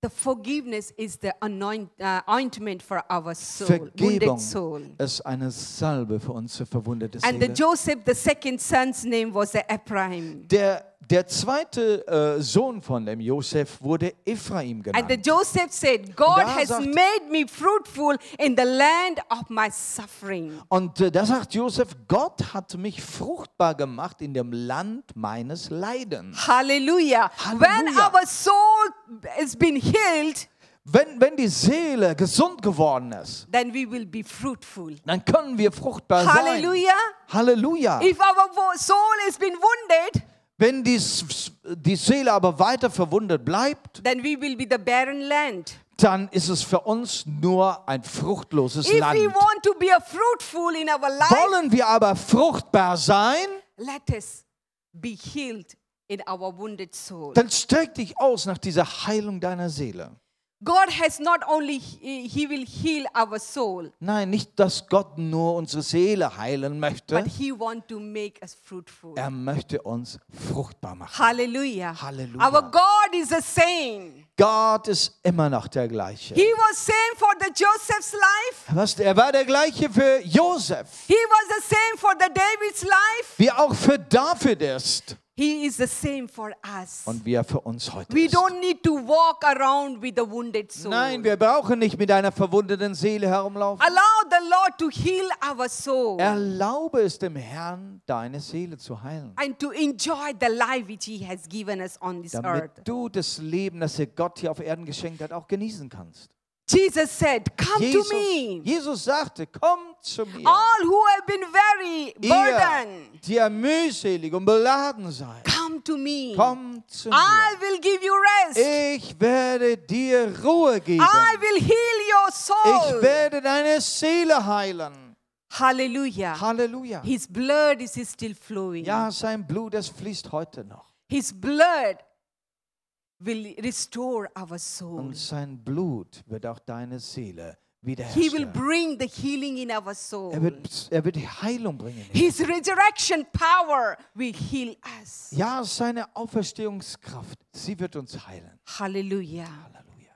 The forgiveness is the anoint, uh, ointment for our soul, Vergebung soul. ist eine Salbe für unsere verwundete And the Seele. Joseph, the second son's name was Ephraim. Der, der zweite äh, Sohn von dem Josef wurde Ephraim And the genannt. Joseph said, God has sagt- made me fruitful in the land of my suffering. Und äh, da sagt Josef, Gott hat mich fruchtbar gemacht in dem Land meines Leidens. Hallelujah. When Hallelujah. our soul has been healed, Wenn, wenn die Seele gesund geworden ist, then we will be fruitful. dann können wir fruchtbar sein. Hallelujah. Halleluja. If our soul has been wounded, Wenn die, die Seele aber weiter verwundet bleibt, then we will be the barren land. dann ist es für uns nur ein fruchtloses If we Land. want to be a fruitful in our life, Wollen wir aber fruchtbar sein, let us be healed in our wounded soul. dann streck dich aus nach dieser Heilung deiner Seele. God has not only, He will heal our soul, Nein, nicht, dass Gott nur unsere Seele heilen möchte. but He want to make us fruitful. Er möchte uns fruchtbar machen. Hallelujah. Hallelujah. Our God is the same. Gott ist immer noch der gleiche. He was same for the Joseph's life. Was, er war der gleiche für Josef, He was the same for the David's life. wie auch für David ist He is the same for us. und wie er für uns heute We ist. don't need to walk around with a wounded soul. Nein, wir brauchen nicht mit einer verwundeten Seele herumlaufen. Allow the Lord to heal our soul Erlaube es dem Herrn, deine Seele zu heilen, and to enjoy the life which He has given us on this damit earth. du das Leben, das dir Gott hier auf Erden geschenkt hat, auch genießen kannst. Jesus said, Come Jesus, to me, Jesus sagte, komm zu mir, all who have been very ihr, burdened. die ihr mühselig und beladen seid. Come to me. Komm zu I mir. will give you rest. Ich werde dir Ruhe geben. I will heal your Ich soul. werde deine Seele heilen. Hallelujah. Halleluja. His blood is still flowing. Ja, sein Blut, das fließt heute noch. His blood will restore our soul. Und sein Blut wird auch deine Seele He will bring the healing in our soul. Er wird, er wird Heilung bringen. His resurrection power will heal us. Ja, seine Auferstehungskraft, sie wird uns heilen. Hallelujah. Halleluja.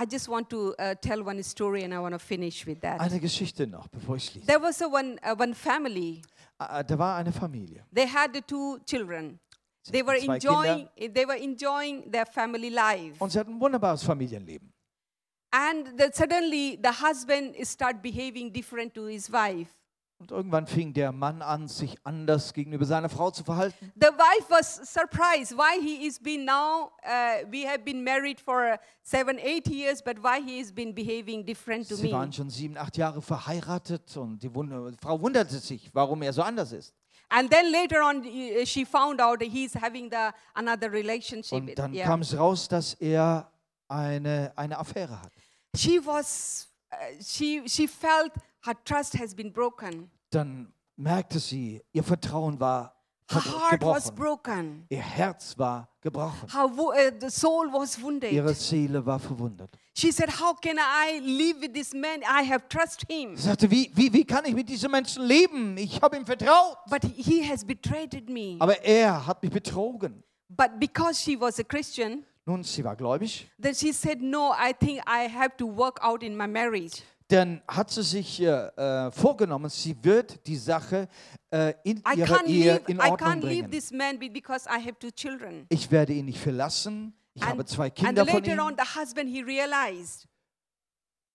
I just want to uh, tell one story and I want to finish with that. Eine Geschichte noch, bevor ich schließe. There was a one, uh, one family. Ah, Da war eine Familie. They had two children. Sie They were zwei enjoying, Kinder they were enjoying their family life. und sie hatten ein wunderbares Familienleben. And the, suddenly the husband start behaving different to his wife. Und irgendwann fing der Mann an, sich anders gegenüber seiner Frau zu verhalten. The wife was surprised why he is been now. Uh, we have been married for seven, eight years, but why he is been behaving different to Sie me. waren schon sieben, acht Jahre verheiratet und die Frau wunderte sich, warum er so anders ist. And then later on, she found out he's having the another relationship. Und dann Yeah. kam es raus, dass er eine, eine Affäre hat. She was. Uh, she she felt her trust has been broken. Dann merkte sie, ihr Vertrauen war gebrochen. broken. Ihr Herz war gebrochen. Uh, the soul was wounded. Ihre Seele war verwundet. She said, "How can I live with this man? I have trust him, Sie sagte, wie, wie, wie kann ich mit diesem Menschen leben? Ich habe ihm vertraut. but he has betrayed me." Aber er hat mich betrogen. But because she was a Christian, Nun, sie war gläubig. then she said, No, I think I have to work out in my marriage. Dann hat sie sich äh, äh, vorgenommen, sie wird die Sache äh, in I ihrer can't Ehe leave, in I Ordnung bringen. this man be- because I have two children. Ich werde ihn nicht verlassen. Ich habe zwei and Kinder von later ihm. on, the husband he realized.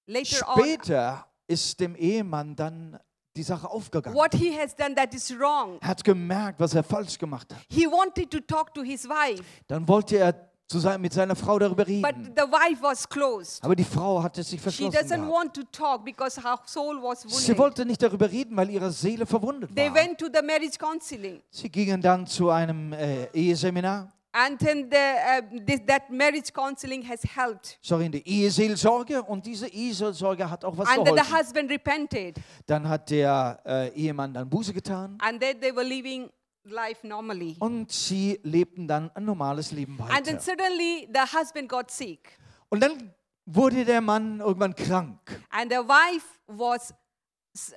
Later on, Später ist dem Ehemann dann die Sache aufgegangen. What he has done that is wrong. Er hat gemerkt, was er falsch gemacht hat. He wanted to talk to his wife, Dann wollte er zu sein, mit seiner Frau darüber but reden. the wife was closed. Aber die Frau hatte sich verschlossen. doesn't gehabt. want to talk because her soul was Sie wounded. wollte nicht darüber reden, weil ihre Seele verwundet They war. went to the marriage counseling. Sie gingen dann zu einem äh, Eheseminar, And then the, uh, this, that marriage counseling has helped. sorry, in die Eheseelsorge und diese Eheseelsorge hat auch was And then the geholfen. husband repented. Dann hat der äh, Ehemann dann Buße getan And then they were living life normally. und sie lebten dann ein normales Leben And then weiter. suddenly the husband got sick. Und dann wurde der Mann irgendwann krank And the wife was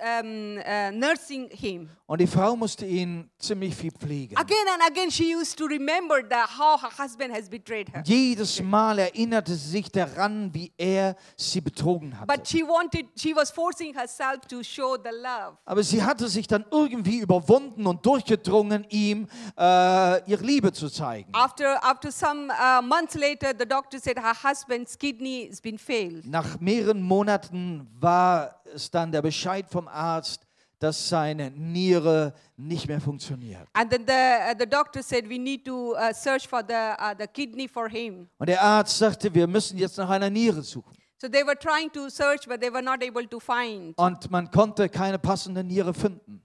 um, uh, nursing him. und die Frau musste ihn ziemlich viel pflegen. Again and again, she used to remember the, how her husband has betrayed her. Jedes Mal erinnerte sie sich daran, wie er sie betrogen hatte. But she wanted, she was forcing herself to show the love. Aber sie hatte sich dann irgendwie überwunden und durchgedrungen, ihm äh, ihre Liebe zu zeigen. After, after some uh, months later, the doctor said her husband's kidney has been failed. Nach mehreren Monaten war es dann der Bescheid vom Arzt, dass seine Niere nicht mehr funktioniert. And then the, uh, the doctor said, we need to uh, search for the, uh, the kidney for him. Und der Arzt sagte, wir müssen jetzt nach einer Niere suchen. So they were trying to search, but they were not able to find. Und man konnte keine passende Niere finden.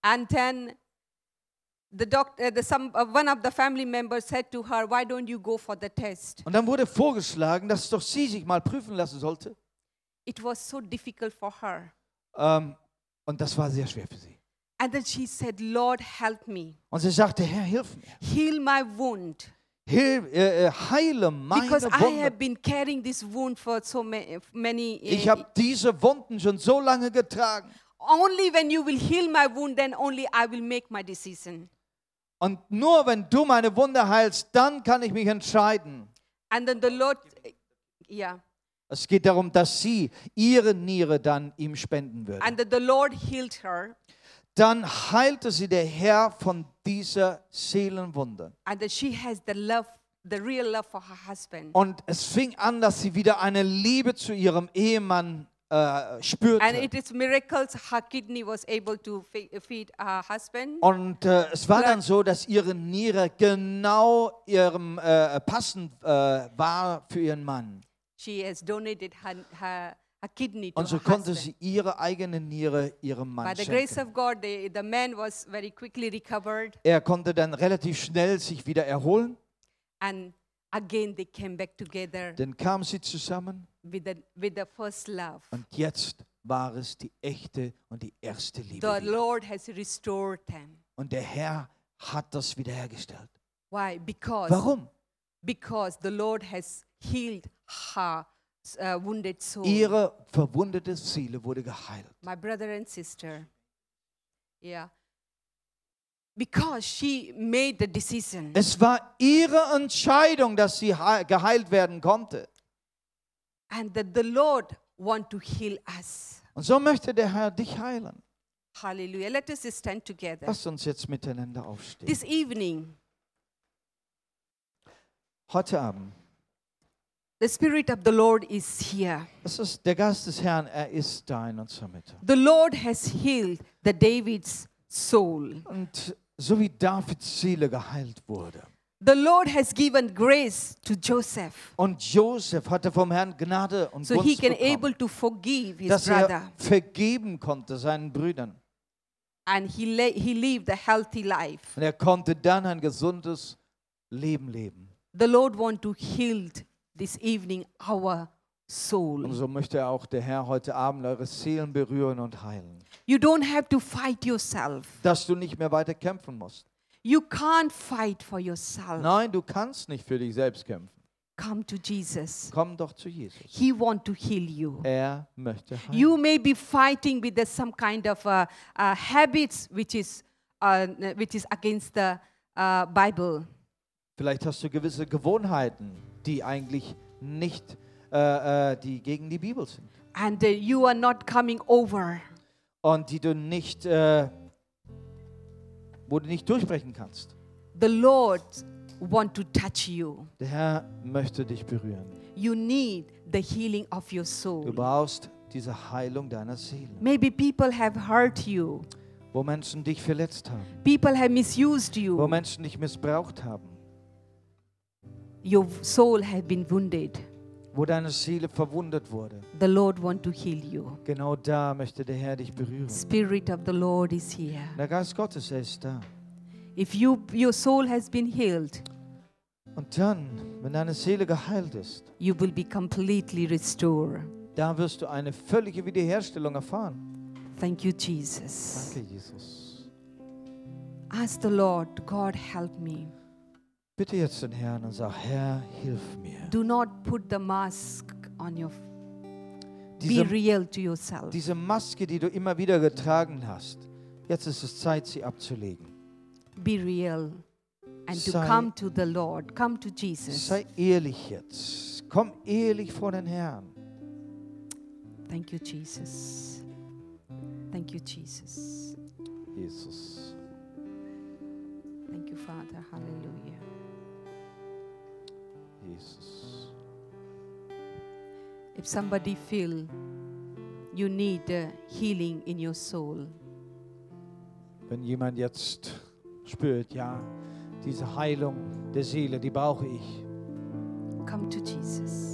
And then the doctor, the, some, uh, one of the family members said to her, why don't you go for the test? Und dann wurde vorgeschlagen, dass doch sie sich mal prüfen lassen sollte. It was so difficult for her. Ähm, und das war sehr schwer für sie. And then she said, Lord, help me. Und sie sagte, Herr, hilf mir. Heal my wound. Hilf, äh, äh, heile meine Because I Wunde. have been carrying this wound for so ma- many Ich uh, habe diese Wunden schon so lange getragen. Only when you will heal my wound, then only I will make my decision. Und nur wenn du meine Wunde heilst, dann kann ich mich entscheiden. And then the Lord, yeah, Es geht darum, dass sie ihre Niere dann ihm spenden würde. and then the Lord healed her, Dann heilte sie der Herr von dieser Seelenwunde. and then she has the love, the real love for her husband. Und es fing an, dass sie wieder eine Liebe zu ihrem Ehemann äh, And spürte. it is miracles her kidney was able to fe- feed her husband. Und äh, es war dann so, dass ihre Niere genau ihrem äh, passend äh, war für ihren Mann. She has donated her, her, her kidney to Und so konnte sie ihre eigene Niere ihrem By Mann the grace schenken. of God, the, the man was very quickly recovered, Er konnte dann relativ schnell sich wieder erholen. and again they came back together Dann kamen sie zusammen with the, with the first love. und jetzt war es die echte und die erste Liebe. The. Lord has restored them. Und der Herr hat das wiederhergestellt. Why? Because Warum? because the Lord has healed her uh, wounded soul. Ihre verwundete Seele wurde geheilt. My brother and sister. Yeah. Because she made the decision. Es war ihre Entscheidung, dass sie hei- geheilt werden konnte. And that the Lord want to heal us. Und so möchte der Herr dich heilen. Hallelujah. Let us stand together. Lass uns jetzt miteinander aufstehen. This evening, Heute Abend. The Spirit of the Lord is here. Das ist der Geist des Herrn, er ist da in unserer Mitte. The Lord has healed the David's soul. Und so wie Davids Seele geheilt wurde. The Lord has given grace to Joseph Und Josef hatte vom Herrn Gnade und so he Gunst can bekommen, able to forgive his dass brother. er vergeben konnte seinen Brüdern. and he, he lived a healthy life. Und er konnte dann ein gesundes Leben leben. The Lord want to heal this evening our soul. Und so möchte auch der Herr heute Abend eure Seelen berühren und heilen. You don't have to fight yourself. Dass du nicht mehr weiter kämpfen musst. You can't fight for yourself. Nein, du kannst nicht für dich selbst kämpfen. Come to Jesus. Komm doch zu Jesus. He want to heal you. Er möchte heilen. You may be fighting with the, some kind of uh, uh, habits which is uh, which is against the uh, Bible. Vielleicht hast du gewisse Gewohnheiten, die eigentlich nicht, äh, äh, die gegen die Bibel sind. and uh, you are not coming over. Und die du nicht, äh, wo du nicht durchbrechen kannst. The Lord want to touch you. Der Herr möchte dich berühren. You need the healing of your Du soul. brauchst diese Heilung deiner Seele. Maybe people have hurt you. Wo Menschen dich verletzt haben, People have misused wo you. Menschen dich missbraucht haben, Your soul has been wounded. wo deine Seele verwundet wurde. The Lord want to heal you. Genau da möchte der Herr dich berühren. Spirit of the Lord is here. Der Geist Gottes, er ist da. If you your soul has been healed, Und dann, wenn deine Seele geheilt ist, you will be completely restored. da wirst du eine völlige Wiederherstellung erfahren. Thank you, Jesus. Danke, Jesus. Ask the Lord, God, help me. Bitte jetzt den Herrn und sag, Herr, hilf mir. Do not put the mask on your be Diese, real to yourself. diese Maske, die du immer wieder getragen hast, jetzt ist es Zeit, sie abzulegen. Be real and to Sei- come to the Lord, come to Jesus. Sei ehrlich jetzt. Komm ehrlich vor den Herrn. Thank you, Jesus. Thank you, Jesus. Jesus. Thank you, Father. Hallelujah. Jesus. If somebody feel you need healing in your soul, Wenn jemand jetzt spürt, ja, diese Heilung der Seele, die brauche ich, come to Jesus.